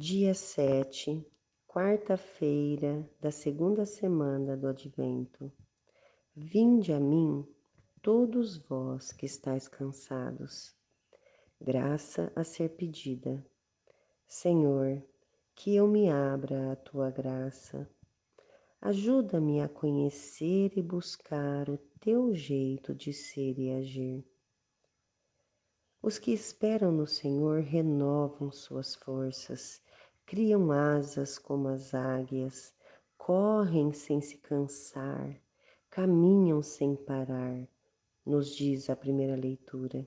dia 7, quarta-feira da segunda semana do Advento. Vinde a mim, todos vós que estáis cansados. Graça a ser pedida. Senhor, que eu me abra à tua graça. Ajuda-me a conhecer e buscar o teu jeito de ser e agir. Os que esperam no Senhor renovam suas forças, criam asas como as águias, correm sem se cansar, caminham sem parar, nos diz a primeira leitura.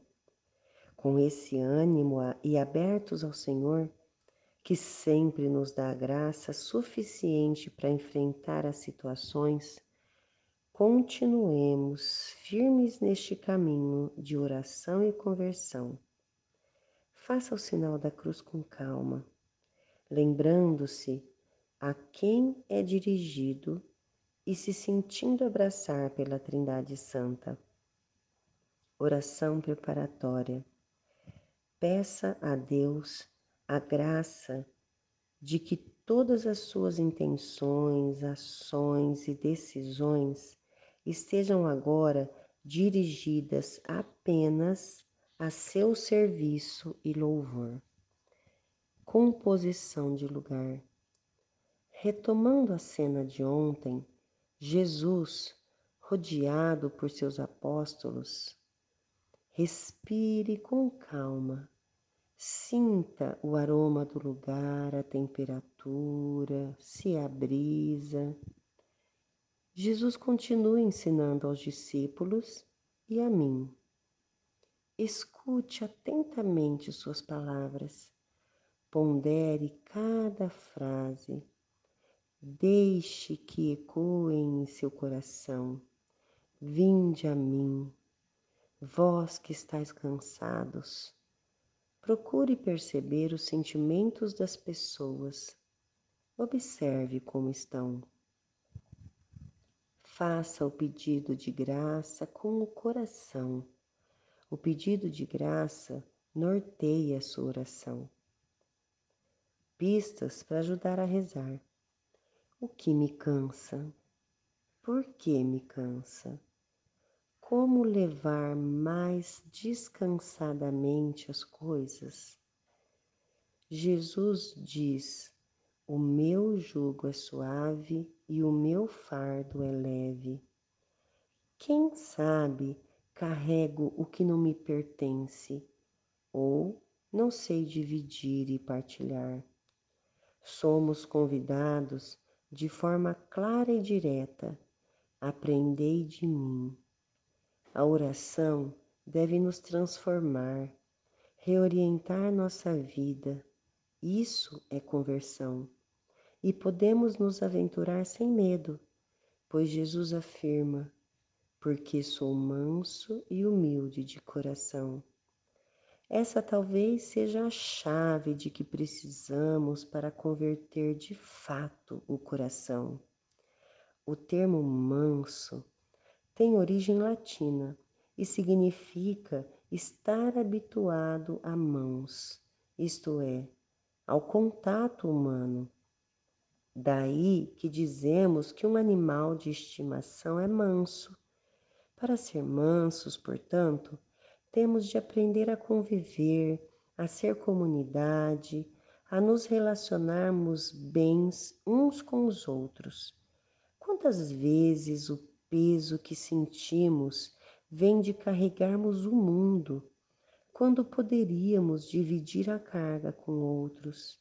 Com esse ânimo e abertos ao Senhor, que sempre nos dá a graça suficiente para enfrentar as situações, continuemos firmes neste caminho de oração e conversão. Faça o sinal da cruz com calma lembrando-se a quem é dirigido e se sentindo abraçar pela Trindade Santa. Oração preparatória. Peça a Deus a graça de que todas as suas intenções, ações e decisões estejam agora dirigidas apenas a seu serviço e louvor composição de lugar. Retomando a cena de ontem, Jesus, rodeado por seus apóstolos, respire com calma, sinta o aroma do lugar, a temperatura, se a brisa. Jesus continua ensinando aos discípulos e a mim. Escute atentamente suas palavras Pondere cada frase, deixe que ecoem em seu coração. Vinde a mim, vós que estáis cansados. Procure perceber os sentimentos das pessoas. Observe como estão. Faça o pedido de graça com o coração. O pedido de graça norteia a sua oração pistas para ajudar a rezar. O que me cansa? Por que me cansa? Como levar mais descansadamente as coisas? Jesus diz: O meu jugo é suave e o meu fardo é leve. Quem sabe carrego o que não me pertence, ou não sei dividir e partilhar somos convidados de forma clara e direta: aprendei de mim. A oração deve nos transformar, reorientar nossa vida. Isso é conversão. E podemos nos aventurar sem medo, pois Jesus afirma: porque sou manso e humilde de coração. Essa talvez seja a chave de que precisamos para converter de fato o coração. O termo manso tem origem latina e significa estar habituado a mãos, isto é, ao contato humano. Daí que dizemos que um animal de estimação é manso. Para ser mansos, portanto, temos de aprender a conviver, a ser comunidade, a nos relacionarmos bens uns com os outros. Quantas vezes o peso que sentimos vem de carregarmos o mundo, quando poderíamos dividir a carga com outros?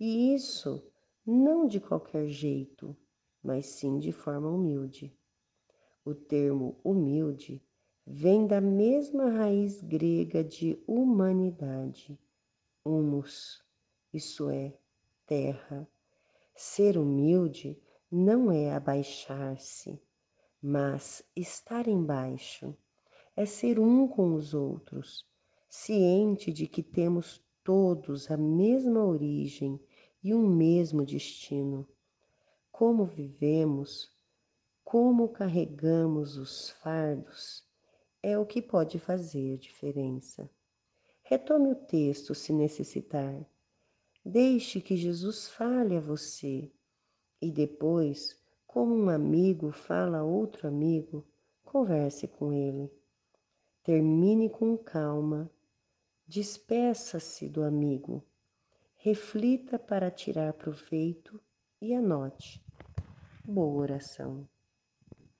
E isso não de qualquer jeito, mas sim de forma humilde. O termo humilde vem da mesma raiz grega de humanidade, humus, isso é, terra. Ser humilde não é abaixar-se, mas estar embaixo, é ser um com os outros, ciente de que temos todos a mesma origem e um mesmo destino. Como vivemos, como carregamos os fardos, é o que pode fazer diferença. Retome o texto se necessitar. Deixe que Jesus fale a você e depois, como um amigo fala a outro amigo, converse com ele. Termine com calma, despeça-se do amigo, reflita para tirar proveito e anote. Boa oração.